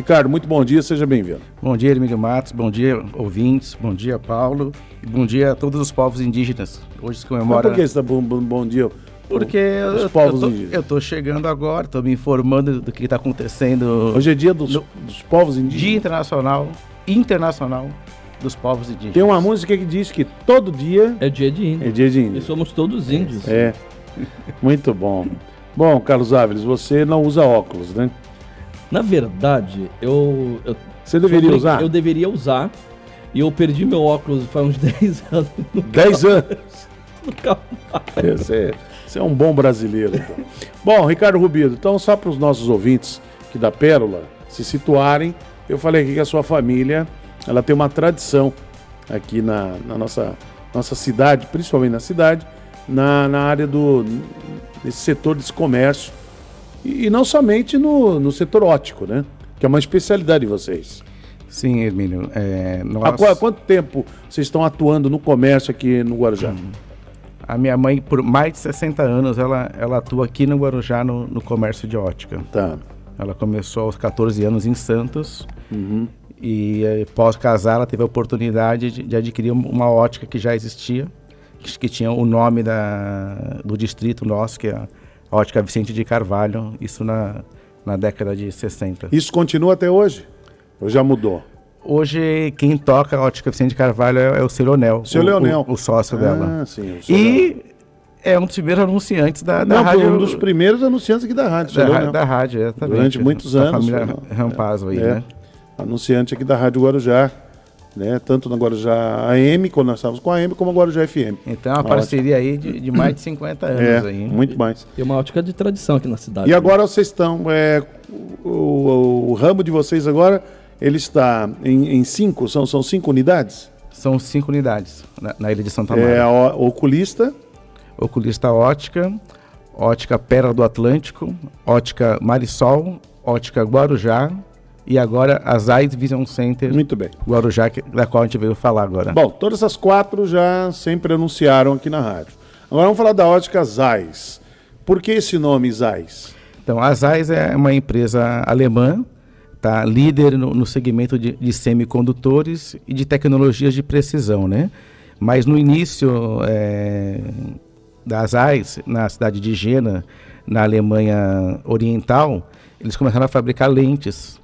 Ricardo, muito bom dia, seja bem-vindo. Bom dia, Emílio Matos, bom dia, ouvintes, bom dia, Paulo, e bom dia a todos os povos indígenas. Hoje se comemora... Mas por que você está bom, bom, bom dia? Porque os eu, povos eu, tô, eu tô chegando agora, estou me informando do que está acontecendo. Hoje é dia dos, no, dos povos indígenas. Dia internacional, internacional dos povos indígenas. Tem uma música que diz que todo dia é dia de índio. É dia de índio. E somos todos índios. É. Muito bom. Bom, Carlos Áviles, você não usa óculos, né? Na verdade, eu. eu você deveria usar? Eu deveria usar. E eu perdi meu óculos faz uns 10 anos. 10 anos? Nunca mais. Você, você é um bom brasileiro, então. bom, Ricardo Rubido, então só para os nossos ouvintes aqui da Pérola se situarem, eu falei aqui que a sua família ela tem uma tradição aqui na, na nossa, nossa cidade, principalmente na cidade, na, na área do nesse setor desse comércio e, e não somente no, no setor ótico, né? Que é uma especialidade de vocês. Sim, Emílio. É, nós... Há quanto tempo vocês estão atuando no comércio aqui no Guarujá? Hum. A minha mãe, por mais de 60 anos, ela, ela atua aqui no Guarujá no, no comércio de ótica. Tá. Ela começou aos 14 anos em Santos. Uhum. E eh, pós casar, ela teve a oportunidade de, de adquirir uma ótica que já existia, que, que, tinha o nome da, do distrito nosso, que é a ótica Vicente de Carvalho, isso na, na década de 60. Isso continua até hoje? Ou já mudou? Hoje, quem toca a ótica Vicente de Carvalho é, é o seu Leonel. Seu o, Leonel. O, o sócio ah, dela. Sim, o e é um dos primeiros anunciantes da, da Não, rádio. um dos primeiros anunciantes aqui da rádio. Da, da rádio, exatamente. Durante muitos anos. A família Rampazzo aí, é. né? anunciante aqui da Rádio Guarujá, né? Tanto na Guarujá AM, quando nós estávamos com a AM, como a Guarujá FM. Então, uma, parceria aí de, de, mais de 50 anos é, aí. Muito mais. E uma ótica de tradição aqui na cidade. E agora vocês estão. É, o, o, o, ramo de vocês agora, ele está em, em, cinco, são, são cinco unidades? São cinco unidades na, na ilha de Santa Maria. É a oculista. Oculista ótica, ótica Pérola do Atlântico, ótica Marisol, ótica Guarujá, e agora a Zayt Vision Center. Muito bem. Guarujá, da qual a gente veio falar agora. Bom, todas as quatro já sempre anunciaram aqui na rádio. Agora vamos falar da ótica Zeiss. Por que esse nome Zeiss? Então, a Zeiss é uma empresa alemã, tá líder no, no segmento de, de, semicondutores e de tecnologias de precisão, né? Mas no início é, da Zeiss, na cidade de Jena, na Alemanha Oriental, eles começaram a fabricar lentes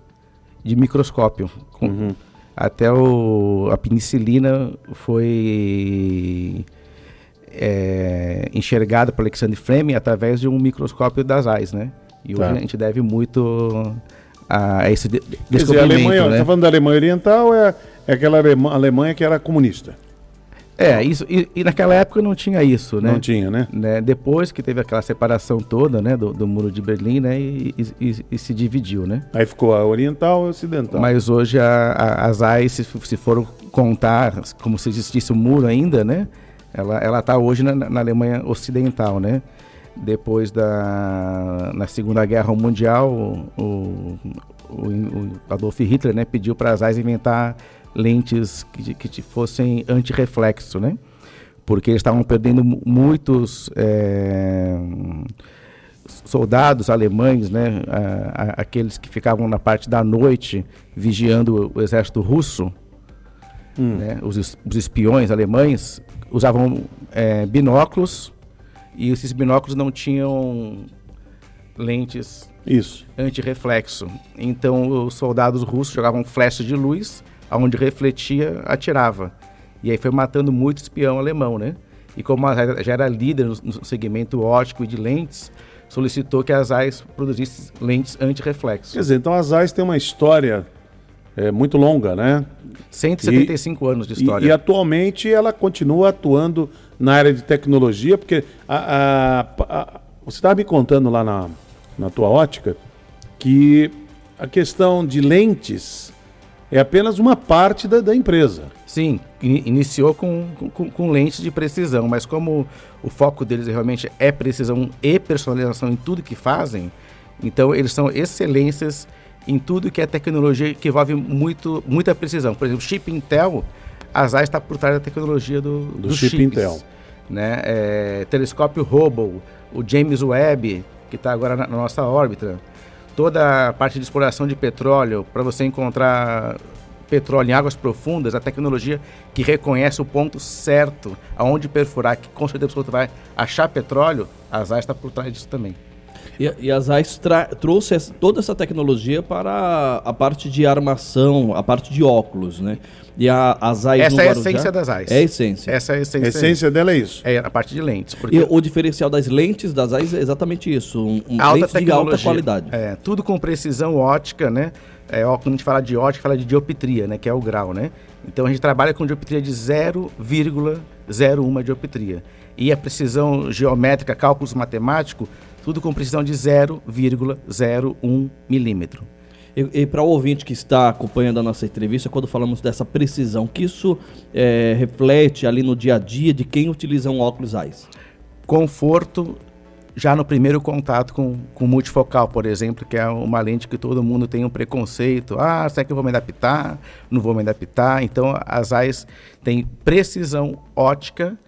de microscópio. Com, uhum. Até o, a penicilina foi é, enxergada por Alexander Fleming através de um microscópio das AIS, né? E hoje tá. a gente deve muito a, a esse de, descobrimento, dizer, a Alemanha, né? Tá falando da Alemanha Oriental, é, é aquela Alemanha que era comunista. É, isso, e, e, naquela época não tinha isso, né? Não tinha, né? né? Depois que teve aquela separação toda, né, do, do muro de Berlim, né, e, e, e, se dividiu, né? Aí ficou a oriental e a ocidental. Mas hoje a, a, as AIS, se, se for contar como se existisse o um muro ainda, né, ela está hoje na, na, Alemanha ocidental, né? Depois da na Segunda Guerra Mundial, o, o, o Adolf Hitler, né, pediu para as AIS inventar lentes que, que fossem anti-reflexo, né? Porque eles estavam perdendo muitos é, soldados alemães, né? A, a, aqueles que ficavam na parte da noite vigiando o exército russo, hum. né? os, os, espiões alemães usavam é, binóculos e esses binóculos não tinham lentes Isso. anti-reflexo. Então os soldados russos jogavam flechas de luz aonde refletia, atirava. E aí foi matando muito espião alemão, né? E como já era líder no segmento óptico e de lentes, solicitou que a Zeiss produzisse lentes anti-reflexo. Quer dizer, então a Zeiss tem uma história é, muito longa, né? 175 e, anos de história. E, e, atualmente ela continua atuando na área de tecnologia, porque a, a, a, você estava me contando lá na, na tua ótica que a questão de lentes é apenas uma parte da, da empresa. Sim, in, iniciou com, com, com, lentes de precisão, mas como o foco deles realmente é precisão e personalização em tudo que fazem, então eles são excelências em tudo que é tecnologia que envolve muito, muita precisão. Por exemplo, chip Intel, a ZAI está por trás da tecnologia do, do chip chips, Intel. Né? É, telescópio Hubble, o James Webb, que está agora na, na nossa órbita toda a parte de exploração de petróleo, para você encontrar petróleo em águas profundas, a tecnologia que reconhece o ponto certo aonde perfurar, que com certeza você vai achar petróleo, a ZAI está por trás disso também. E, e a ZAIS trouxe essa, toda essa tecnologia para a parte de armação, a parte de óculos, né? E a, a ZAIS Essa é a essência das ZAIS. É a essência. Essa é a essência. A essência dela é isso. É a parte de lentes. Porque... E o diferencial das lentes das ZAIS é exatamente isso, um, um alta de alta qualidade. É, tudo com precisão ótica, né? É, quando a gente fala de ótica, fala de dioptria, né? Que é o grau, né? Então a gente trabalha com dioptria de 0,01 dioptria. E a precisão geométrica, cálculos matemáticos, tudo com precisão de 0,01 milímetro. E, e para o ouvinte que está acompanhando a nossa entrevista, quando falamos dessa precisão, que isso é, reflete ali no dia a dia de quem utiliza um óculos AIS? Conforto já no primeiro contato com, com multifocal, por exemplo, que é uma lente que todo mundo tem um preconceito. Ah, será que eu vou me adaptar? Não vou me adaptar. Então, as AIS têm precisão ótica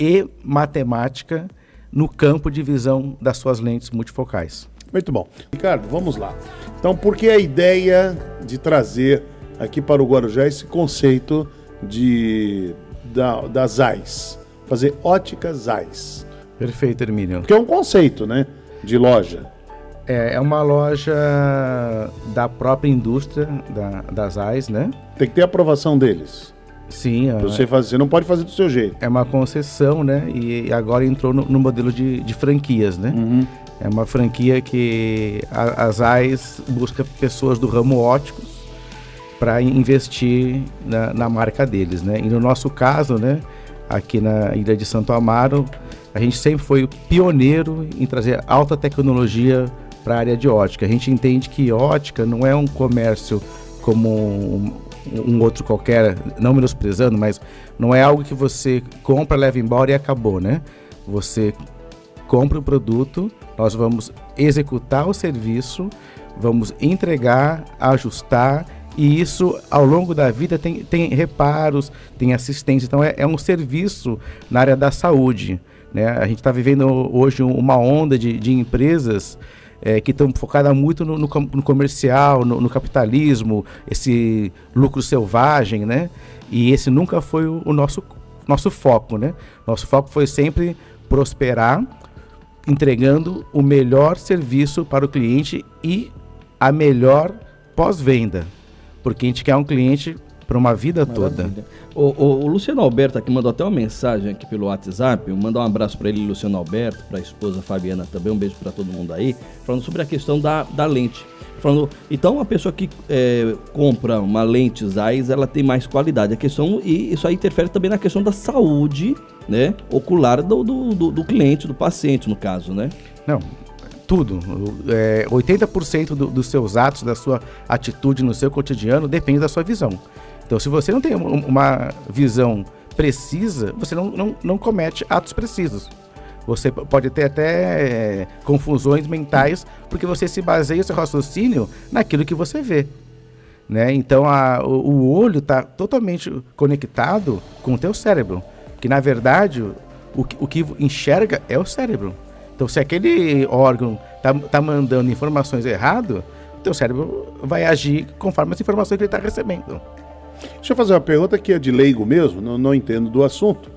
e matemática no campo de visão das suas lentes multifocais. Muito bom. Ricardo, vamos lá. Então, por que a ideia de trazer aqui para o Guarujá esse conceito de, da, das AIS? Fazer óticas AIS. Perfeito, Hermínio. Porque é um conceito, né? De loja. É, é uma loja da própria indústria da, das AIS, né? Tem que ter aprovação deles. Sim. É, você, faz, você não pode fazer do seu jeito. É uma concessão, né? E agora entrou no, no modelo de, de, franquias, né? Uhum. É uma franquia que a, as AIS busca pessoas do ramo óticos para investir na, na, marca deles, né? E no nosso caso, né? Aqui na Ilha de Santo Amaro, a gente sempre foi pioneiro em trazer alta tecnologia para a área de ótica. A gente entende que ótica não é um comércio como um outro qualquer, não menosprezando, mas não é algo que você compra, leva embora e acabou, né? Você compra o produto, nós vamos executar o serviço, vamos entregar, ajustar e isso ao longo da vida tem, tem reparos, tem assistência, então é, é um serviço na área da saúde. Né? A gente está vivendo hoje uma onda de, de empresas é, que estão focadas muito no, no, no comercial, no, no, capitalismo, esse lucro selvagem, né? E esse nunca foi o, o, nosso, nosso foco, né? Nosso foco foi sempre prosperar, entregando o melhor serviço para o cliente e a melhor pós-venda, porque a gente quer um cliente para uma vida Maravilha. toda. O, o, o, Luciano Alberto aqui mandou até uma mensagem aqui pelo WhatsApp. Mandar um abraço para ele, Luciano Alberto, para a esposa Fabiana também. Um beijo para todo mundo aí. Falando sobre a questão da, da lente. Falando, então a pessoa que é, compra uma lente Zeiss, ela tem mais qualidade. A questão, e isso aí interfere também na questão da saúde né, ocular do, do, do, do cliente, do paciente, no caso, né? Não, tudo. É, 80% do, dos seus atos, da sua atitude no seu cotidiano depende da sua visão. Então, se você não tem uma visão precisa, você não, não, não comete atos precisos. Você pode ter até é, confusões mentais, porque você se baseia seu raciocínio naquilo que você vê. Né? Então, a, o, o olho está totalmente conectado com o teu cérebro. Que, na verdade, o, o que enxerga é o cérebro. Então, se aquele órgão está tá mandando informações errado, o teu cérebro vai agir conforme as informações que ele está recebendo. Deixa eu fazer uma pergunta que é de leigo mesmo, não, não entendo do assunto.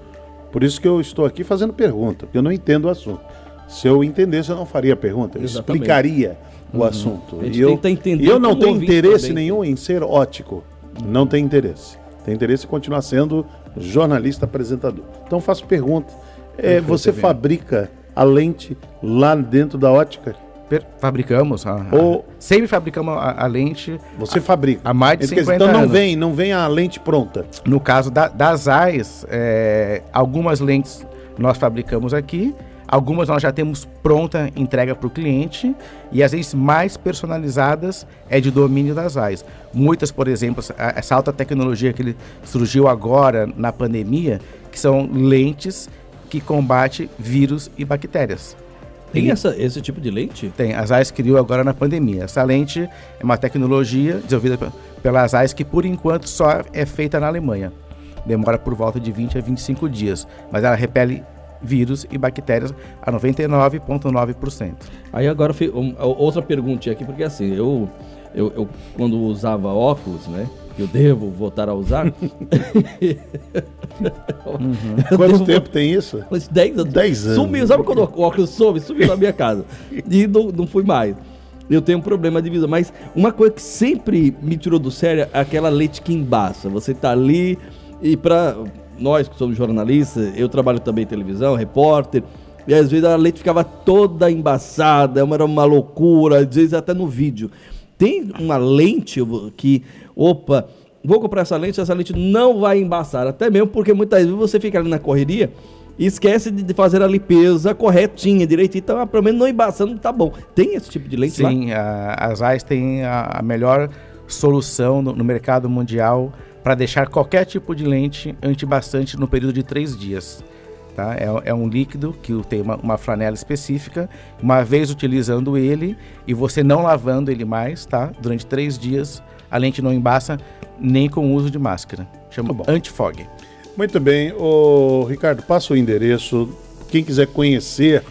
Por isso que eu estou aqui fazendo pergunta, porque eu não entendo o assunto. Se eu entendesse, eu não faria pergunta, eu Exatamente. explicaria o uhum. assunto. E eu, e eu não tenho interesse também. nenhum em ser ótico. Não tenho interesse. Tenho interesse em continuar sendo jornalista apresentador. Então faço pergunta. É, você fabrica a lente lá dentro da ótica? fabricamos. A, a, sempre fabricamos a, a, lente. Você fabrica. Há mais de 50 então não anos. vem, não vem a lente pronta. No caso da, das AIS, é, algumas lentes nós fabricamos aqui. Algumas nós já temos pronta entrega para o cliente e as vezes mais personalizadas é de domínio das AIS. Muitas, por exemplo, essa alta tecnologia que surgiu agora na pandemia, que são lentes que combate vírus e bactérias. Tem essa, esse tipo de lente? Tem. A Zeiss criou agora na pandemia. Essa lente é uma tecnologia desenvolvida pela Zeiss que, por enquanto, só é feita na Alemanha. Demora por volta de 20 a 25 dias. Mas ela repele vírus e bactérias a 99,9%. Aí agora outra pergunta aqui, porque assim, eu, eu, eu quando usava óculos, né? Eu devo voltar a usar. uhum. Quanto devo... tempo tem isso? 10 anos. 10 anos. Sumiu, sabe quando o óculos some? Sumiu na minha casa. E não, não fui mais. Eu tenho um problema de visão. Mas uma coisa que sempre me tirou do sério é aquela leite que embaça. Você tá ali e para nós que somos jornalistas, eu trabalho também em televisão, repórter, e às vezes a leite ficava toda embaçada, era uma loucura, às vezes até no vídeo. Tem uma lente que, opa, vou comprar essa lente, essa lente não vai embaçar, até mesmo porque muitas vezes você fica ali na correria e esquece de fazer a limpeza corretinha, direitinho, então ah, pelo menos não embaçando, tá bom. Tem esse tipo de lente Sim, lá? a, as AIS têm a, a melhor solução no, no mercado mundial para deixar qualquer tipo de lente antibastante no período de três dias. Tá? É, é, um líquido que tem uma, uma, flanela específica. Uma vez utilizando ele e você não lavando ele mais, tá? Durante três dias, a lente não embaça nem com o uso de máscara. Chama tá antifog. Muito bem. Ô, Ricardo, passa o endereço. Quem quiser conhecer,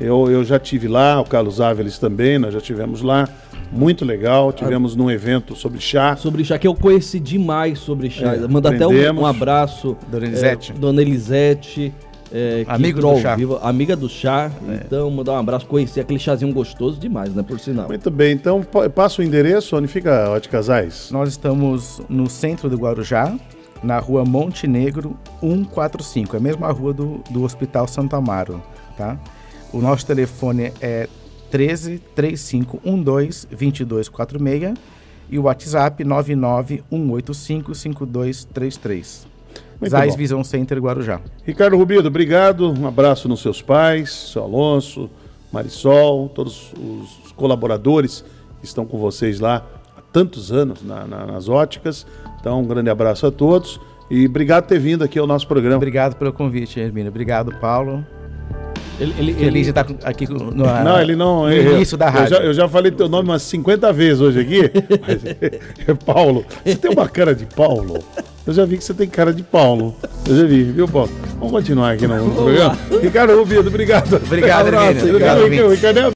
eu, eu já tive lá, o Carlos Áviles também, nós já tivemos lá. Muito legal. Tivemos ah, num evento sobre chá. Sobre chá, que eu conheci demais sobre chá. É, Manda até um, um, abraço. Dona Elisete. É, Dona Elisete. É, Amigo do chá. Vivo, amiga do chá. É. Então, mandar um abraço, conhecer aquele chazinho gostoso demais, né? Por sinal. Muito bem, então passa o endereço, onde fica a Ótica Casais? Nós estamos no centro do Guarujá, na rua Montenegro 145, é a mesma rua do, do Hospital Santo Amaro, tá? O nosso telefone é 13 3512 2246 e o WhatsApp 99185 5233. Zais Vision Center Guarujá. Ricardo Rubido, obrigado. Um abraço nos seus pais, seu Alonso, Marisol, todos os colaboradores que estão com vocês lá há tantos anos na, na, nas óticas. Então, um grande abraço a todos e obrigado por ter vindo aqui ao nosso programa. Obrigado pelo convite, Hermínio. Obrigado, Paulo. Ele, ele, Feliz ele... de estar aqui no, não, ele não, no início da rádio. Eu já, eu já, falei teu nome umas 50 vezes hoje aqui. é Paulo. Você tem uma cara de Paulo. Eu já vi que você tem cara de Paulo. Eu já vi, viu, Paulo? Vamos continuar aqui no, programa. Ricardo Rubido, obrigado. Obrigado, um abraço. Obrigado, Ricardo,